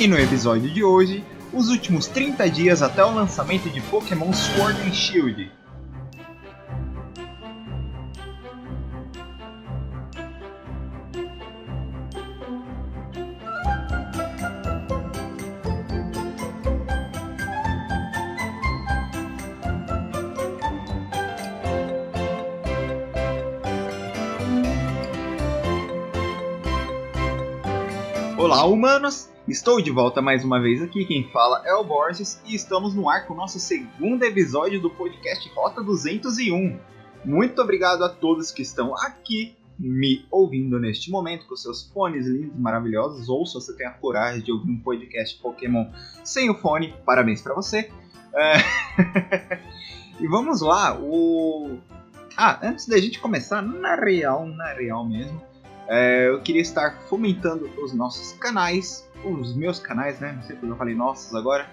E no episódio de hoje, os últimos 30 dias até o lançamento de Pokémon Sword and Shield. Olá, humanos! Estou de volta mais uma vez aqui. Quem fala é o Borges e estamos no ar com o nosso segundo episódio do podcast Rota 201. Muito obrigado a todos que estão aqui me ouvindo neste momento com seus fones lindos e maravilhosos, ou se você tem a coragem de ouvir um podcast Pokémon sem o fone, parabéns para você. É... e vamos lá, o. Ah, antes da gente começar, na real, na real mesmo, é, eu queria estar fomentando os nossos canais, os meus canais, né? Não sei porque eu falei nossos agora.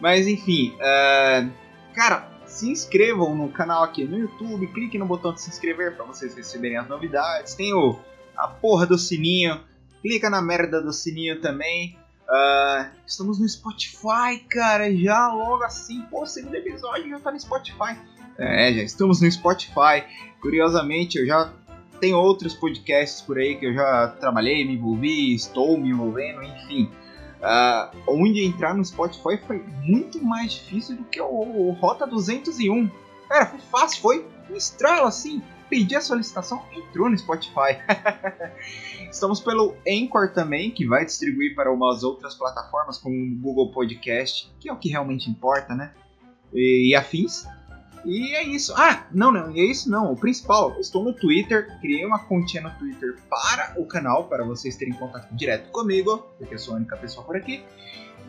Mas enfim, é, cara, se inscrevam no canal aqui no YouTube, clique no botão de se inscrever para vocês receberem as novidades. Tem o, a porra do sininho, clica na merda do sininho também. Uh, estamos no Spotify, cara, já logo assim, pô, segundo episódio já tá no Spotify. É, já estamos no Spotify. Curiosamente, eu já tem outros podcasts por aí que eu já trabalhei, me envolvi, estou me envolvendo, enfim. Uh, onde entrar no Spotify foi muito mais difícil do que o, o Rota 201. Cara, foi fácil, foi um estralo assim. Pedi a solicitação, entrou no Spotify. Estamos pelo Anchor também, que vai distribuir para umas outras plataformas como o Google Podcast, que é o que realmente importa, né? E, e afins. E é isso. Ah, não, não, é isso não. O principal, estou no Twitter, criei uma continha no Twitter para o canal, para vocês terem contato direto comigo, porque eu sou a única pessoa por aqui.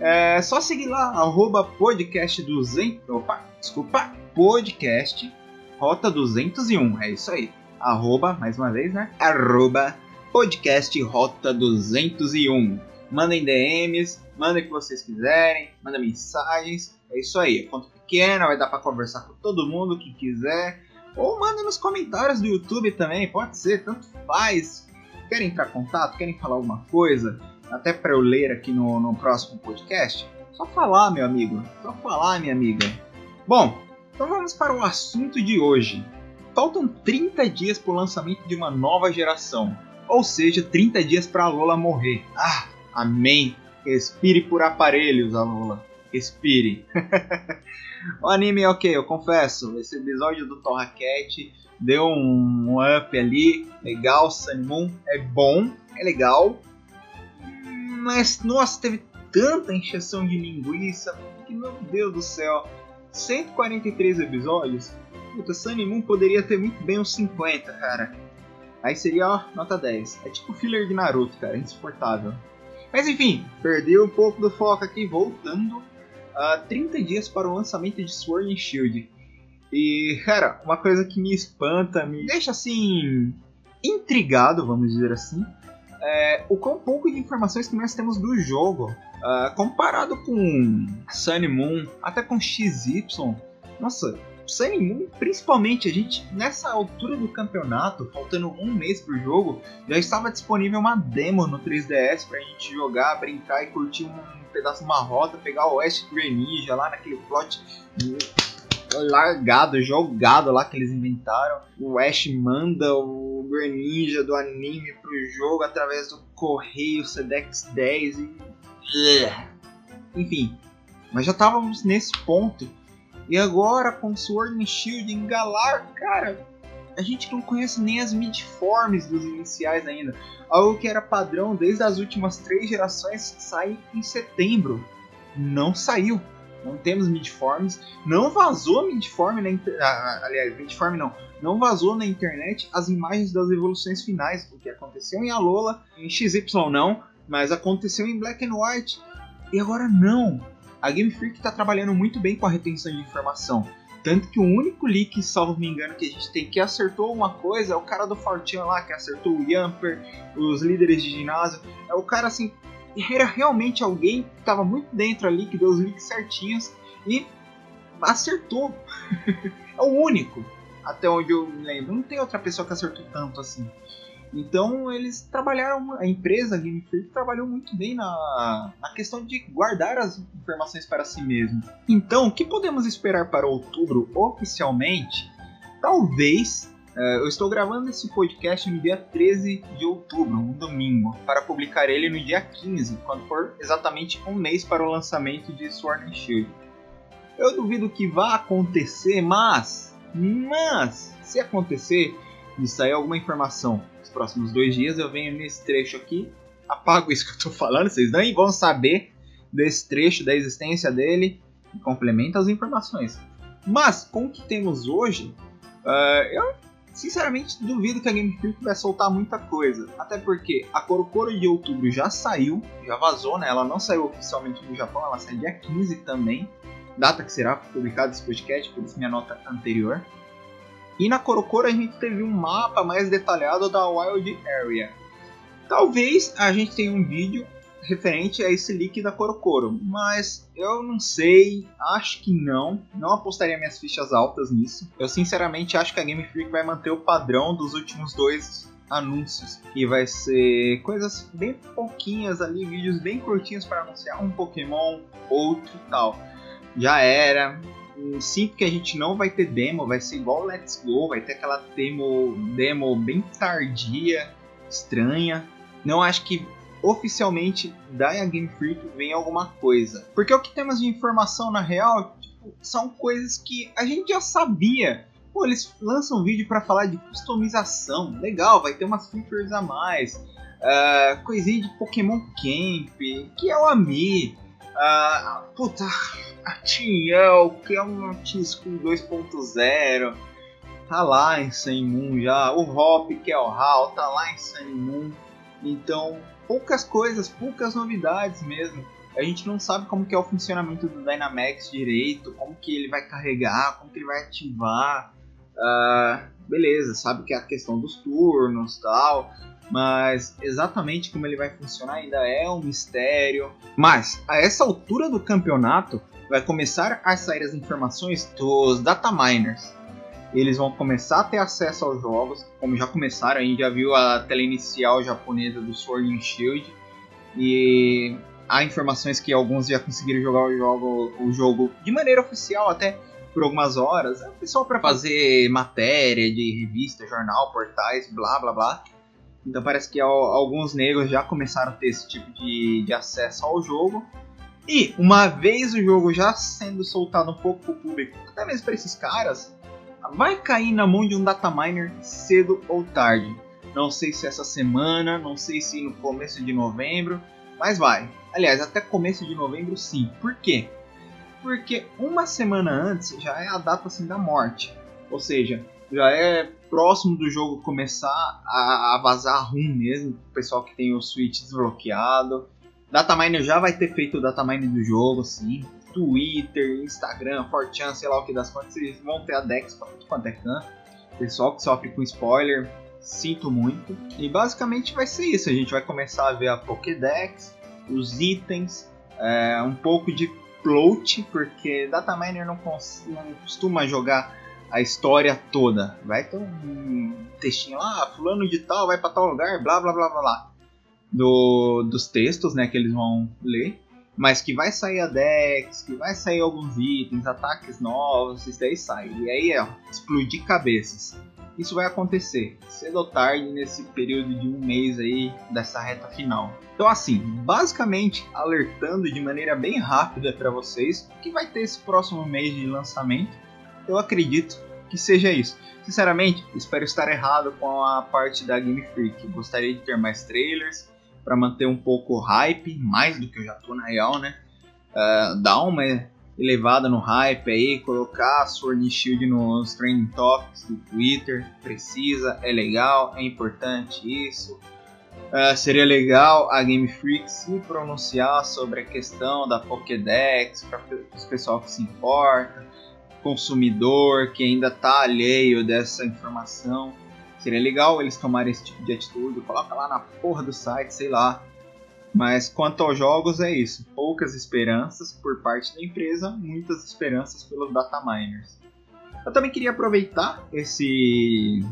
É só seguir lá, arroba podcast 200. Opa, desculpa, podcast Rota 201. É isso aí. Arroba, mais uma vez, né? Arroba podcast Rota 201. Mandem DMs, mandem o que vocês quiserem, mandem mensagens. É isso aí. É conta pequena, vai dar para conversar com todo mundo que quiser. Ou manda nos comentários do YouTube também, pode ser, tanto faz. Querem entrar em contato? Querem falar alguma coisa? Até para eu ler aqui no, no próximo podcast? Só falar, meu amigo. Só falar, minha amiga. Bom, então vamos para o assunto de hoje. Faltam 30 dias para o lançamento de uma nova geração. Ou seja, 30 dias para a Lola morrer. Ah, amém. Respire por aparelhos, a Lola. Respire. o anime, ok, eu confesso, esse episódio do Torra Cat deu um, up ali, legal, Sun Moon é bom, é legal, mas nossa, teve tanta encheção de linguiça que meu Deus do céu, 143 episódios, puta, Sun Moon poderia ter muito bem uns 50, cara. Aí seria, ó, nota 10. É tipo filler de Naruto, cara, insuportável. Mas enfim, perdi um pouco do foco aqui, voltando uh, 30 dias para o lançamento de Sword and Shield. E, cara, uma coisa que me espanta, me deixa assim. intrigado, vamos dizer assim, é o quão pouco de informações que nós temos do jogo. Uh, comparado com Sun Moon, até com XY. Nossa, Sun Moon, principalmente, a gente, nessa altura do campeonato, faltando um mês pro jogo, já estava disponível uma demo no 3DS pra gente jogar, brincar e curtir um pedaço de uma rota, pegar o West Greninja lá naquele plot largado, jogado lá que eles inventaram. O Ash manda o Greninja do anime pro jogo através do correio Sedex 10 e... Enfim, mas já estávamos nesse ponto. E agora com Sword and Shield em Galar, cara, a gente não conhece nem as midforms dos iniciais ainda. Algo que era padrão desde as últimas três gerações sai em setembro. Não saiu. Não temos midforms. Não vazou midform na internet. Ah, aliás, midform não. Não vazou na internet as imagens das evoluções finais. O que aconteceu em Alola, em XY não, mas aconteceu em Black and White. E agora não. A Game Freak está trabalhando muito bem com a retenção de informação. Tanto que o único leak, salvo me engano, que a gente tem que acertou uma coisa é o cara do Fortune lá, que acertou o Yamper, os líderes de ginásio. É o cara assim, era realmente alguém que estava muito dentro ali, que deu os leaks certinhos e acertou. é o único, até onde eu lembro. Não tem outra pessoa que acertou tanto assim. Então eles trabalharam, a empresa Game Freak trabalhou muito bem na, na questão de guardar as informações para si mesmo. Então, o que podemos esperar para outubro oficialmente? Talvez. Uh, eu estou gravando esse podcast no dia 13 de outubro, um domingo, para publicar ele no dia 15, quando for exatamente um mês para o lançamento de Sword and Shield. Eu duvido que vá acontecer, mas. Mas, se acontecer, e sair alguma informação nos próximos dois dias, eu venho nesse trecho aqui, apago isso que eu tô falando, vocês nem vão saber desse trecho, da existência dele, e complementa as informações. Mas, com o que temos hoje, uh, eu sinceramente duvido que a Game Freak vai soltar muita coisa. Até porque a Korokoro de outubro já saiu, já vazou, né? Ela não saiu oficialmente no Japão, ela sai dia 15 também. Data que será publicado esse podcast, por isso minha nota anterior. E na Korokoro a gente teve um mapa mais detalhado da Wild Area. Talvez a gente tenha um vídeo referente a esse leak da Korokoro, mas eu não sei, acho que não, não apostaria minhas fichas altas nisso. Eu sinceramente acho que a Game Freak vai manter o padrão dos últimos dois anúncios, e vai ser coisas bem pouquinhas ali, vídeos bem curtinhos para anunciar um Pokémon, outro tal. Já era, sinto que a gente não vai ter demo, vai ser igual Let's Go, vai ter aquela demo, demo bem tardia, estranha. Não acho que oficialmente da Game Freak vem alguma coisa. Porque o que temos de informação na real tipo, são coisas que a gente já sabia. Pô, eles lançam um vídeo para falar de customização, legal, vai ter umas features a mais. Uh, coisinha de Pokémon Camp, que é o Ami. Uh, puta, a Tiel, que é um T-School 2.0, tá lá em Sun Moon já. O Hop, que é o HAL, tá lá em Sun Moon. Então, poucas coisas, poucas novidades mesmo. A gente não sabe como que é o funcionamento do Dynamax direito, como que ele vai carregar, como que ele vai ativar. Uh, beleza, sabe que é a questão dos turnos tal mas exatamente como ele vai funcionar ainda é um mistério. Mas a essa altura do campeonato vai começar a sair as informações dos data miners. Eles vão começar a ter acesso aos jogos, como já começaram, a gente já viu a tela inicial japonesa do Sword and Shield e há informações que alguns já conseguiram jogar o jogo, o jogo de maneira oficial até por algumas horas. É pessoal para fazer matéria de revista, jornal, portais, blá blá blá. Então parece que alguns negros já começaram a ter esse tipo de, de acesso ao jogo. E uma vez o jogo já sendo soltado um pouco para o público, até mesmo para esses caras, vai cair na mão de um data miner cedo ou tarde. Não sei se essa semana, não sei se no começo de novembro, mas vai. Aliás, até começo de novembro sim. Por quê? Porque uma semana antes já é a data assim da morte. Ou seja, já é próximo do jogo começar a, a vazar rum mesmo, o pessoal que tem o Switch desbloqueado. Dataminer já vai ter feito o dataminer do jogo, sim. Twitter, Instagram, 4chan, sei lá o que das contas, vocês vão ter a Dex para tudo quanto é can. Pessoal que sofre com spoiler, sinto muito. E basicamente vai ser isso, a gente vai começar a ver a Pokédex, os itens, é, um pouco de float, porque dataminer não, não costuma jogar a história toda. Vai ter um textinho lá, ah, fulano de tal vai para tal lugar, blá blá blá blá blá. Do, dos textos, né, que eles vão ler. Mas que vai sair a Dex, que vai sair alguns itens, ataques novos, isso daí sai. E aí, ó, explodir cabeças. Isso vai acontecer cedo ou tarde nesse período de um mês aí dessa reta final. Então, assim, basicamente alertando de maneira bem rápida para vocês que vai ter esse próximo mês de lançamento eu acredito que seja isso. Sinceramente, espero estar errado com a parte da Game Freak. Gostaria de ter mais trailers para manter um pouco o hype, mais do que eu já tô na real, né? Uh, dar uma elevada no hype aí, colocar a Sword Shield nos trending topics do Twitter, precisa, é legal, é importante isso. Uh, seria legal a Game Freak se pronunciar sobre a questão da Pokédex para os pessoal que se importa consumidor que ainda está alheio dessa informação. Seria legal eles tomarem esse tipo de atitude, coloca lá na porra do site, sei lá. Mas quanto aos jogos é isso, poucas esperanças por parte da empresa, muitas esperanças pelos data miners. Eu também queria aproveitar esse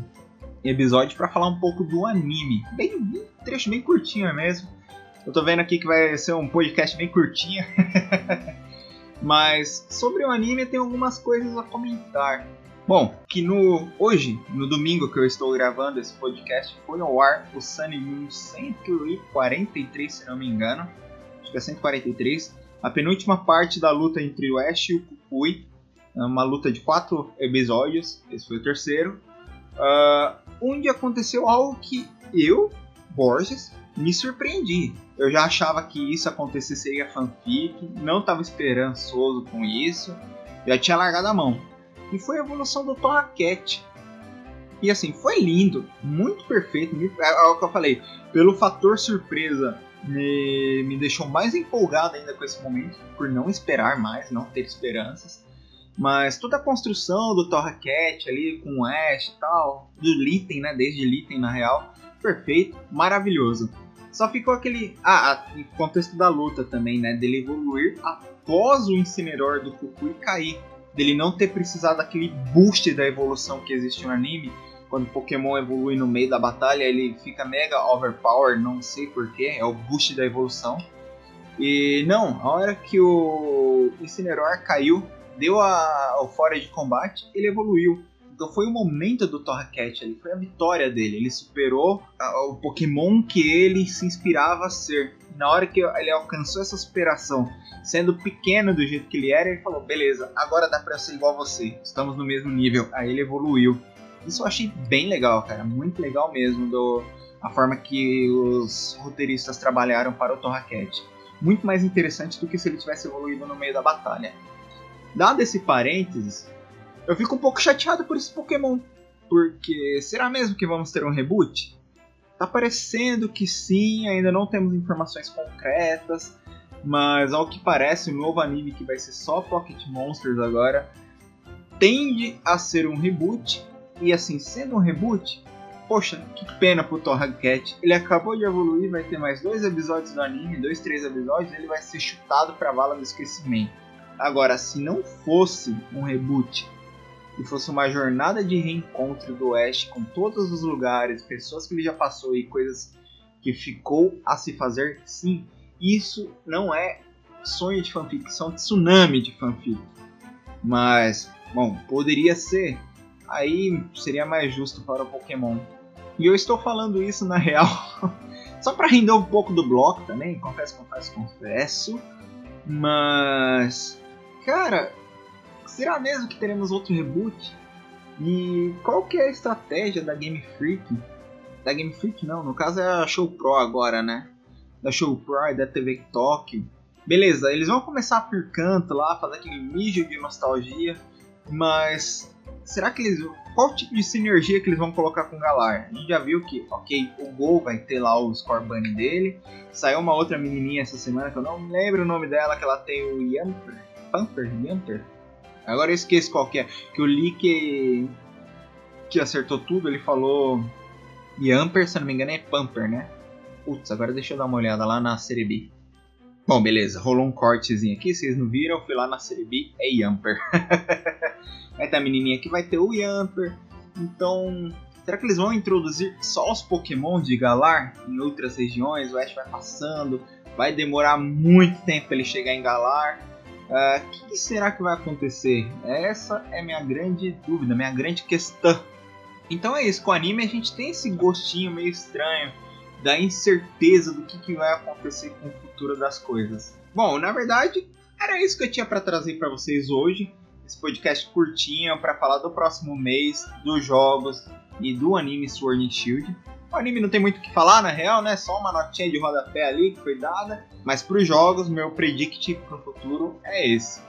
episódio para falar um pouco do anime. Bem, bem trecho bem curtinho mesmo. Eu tô vendo aqui que vai ser um podcast bem curtinho. Mas sobre o anime tem algumas coisas a comentar. Bom, que no hoje, no domingo que eu estou gravando esse podcast, foi ao ar o Sunny Moon 143, se não me engano. Acho que é 143. A penúltima parte da luta entre o Ash e o Kukui. É uma luta de quatro episódios. Esse foi o terceiro. Uh, onde aconteceu algo que eu, Borges, me surpreendi. Eu já achava que isso acontecesse seria fanfic, não estava esperançoso com isso, já tinha largado a mão. E foi a evolução do Torracat. E assim, foi lindo, muito perfeito. É, é o que eu falei, pelo fator surpresa, me, me deixou mais empolgado ainda com esse momento, por não esperar mais, não ter esperanças. Mas toda a construção do Torracat ali com o Ash e tal, do Litten, né? Desde Litten na real, perfeito, maravilhoso. Só ficou aquele. Ah, o contexto da luta também, né? Dele evoluir após o Incinerador do Kukui cair. Dele não ter precisado daquele boost da evolução que existe no anime. Quando o Pokémon evolui no meio da batalha, ele fica mega overpower, não sei porquê, é o boost da evolução. E não, a hora que o Incineroar caiu, deu a, o fora de combate, ele evoluiu. Então foi o momento do Torracat ali, foi a vitória dele. Ele superou o Pokémon que ele se inspirava a ser. Na hora que ele alcançou essa superação, sendo pequeno do jeito que ele era, ele falou: beleza, agora dá pra ser igual a você, estamos no mesmo nível. Aí ele evoluiu. Isso eu achei bem legal, cara, muito legal mesmo do, a forma que os roteiristas trabalharam para o Torracat. Muito mais interessante do que se ele tivesse evoluído no meio da batalha. Dado esse parênteses, eu fico um pouco chateado por esse Pokémon. Porque será mesmo que vamos ter um reboot? Tá parecendo que sim, ainda não temos informações concretas, mas ao que parece, o novo anime que vai ser só Pocket Monsters agora tende a ser um reboot. E assim, sendo um reboot, poxa, que pena pro Torracat. Ele acabou de evoluir, vai ter mais dois episódios do anime, dois, três episódios, ele vai ser chutado pra vala do esquecimento. Agora, se não fosse um reboot e fosse uma jornada de reencontro do Ash com todos os lugares, pessoas que ele já passou e coisas que ficou a se fazer, sim, isso não é sonho de fanfic, são tsunami de fanfic. Mas, bom, poderia ser. Aí seria mais justo para o Pokémon. E eu estou falando isso na real só para render um pouco do bloco também, confesso, confesso, confesso. Mas, cara, será mesmo que teremos outro reboot? E qual que é a estratégia da Game Freak? Da Game Freak não, no caso é a Show Pro agora, né? Da Show Pro e da TV Tóquio. Beleza, eles vão começar por canto lá, fazer aquele mijo de nostalgia, mas será que eles. Qual tipo de sinergia que eles vão colocar com o Galar? A gente já viu que, ok, o Gol vai ter lá o Score Bunny dele. Saiu uma outra menininha essa semana que eu não lembro o nome dela, que ela tem o Yamper. Pumper? Yamper? Agora eu esqueço qual que é. Que o Lee que, que acertou tudo, ele falou Yamper, se não me engano é Pumper, né? Putz, agora deixa eu dar uma olhada lá na série B. Bom, beleza, rolou um cortezinho aqui, vocês não viram, fui lá na série B, é Yamper. vai ter a menininha que vai ter o Yamper. Então, será que eles vão introduzir só os Pokémon de Galar em outras regiões? O Ash vai passando, vai demorar muito tempo para ele chegar em Galar. O uh, ah, que, que, será que vai acontecer? Essa é minha grande dúvida, minha grande questão. Então é isso, com o anime a gente tem esse gostinho meio estranho da incerteza do que, que vai acontecer com o futuro das coisas. Bom, na verdade, era isso que eu tinha para trazer para vocês hoje. Esse podcast curtinho para falar do próximo mês, dos jogos e do anime Sword and Shield. O anime não tem muito o que falar, na real, né? Só uma notinha de rodapé ali que foi dada. Mas para os jogos, meu predict para o futuro é esse.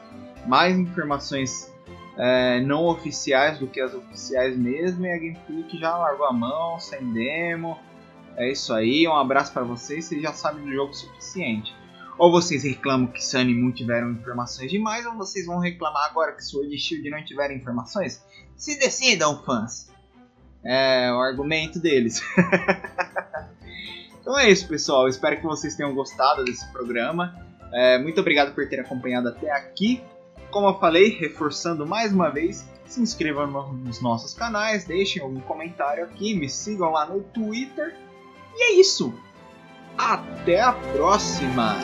Mais informações é, não oficiais do que as oficiais mesmo. E a Game Freak já largou a mão, sem demo. É isso aí, um abraço para vocês. Vocês já sabem do jogo o suficiente. Ou vocês reclamam que Sun e Moon tiveram informações demais, ou vocês vão reclamar agora que Sword Shield não tiveram informações? Se decidam, fãs! É, o argumento deles. então é isso, pessoal. Espero que vocês tenham gostado desse programa. É, muito obrigado por ter acompanhado até aqui. Como eu falei, reforçando mais uma vez, se inscrevam nos nossos canais, deixem algum comentário aqui, me sigam lá no Twitter. E é isso! Até a próxima!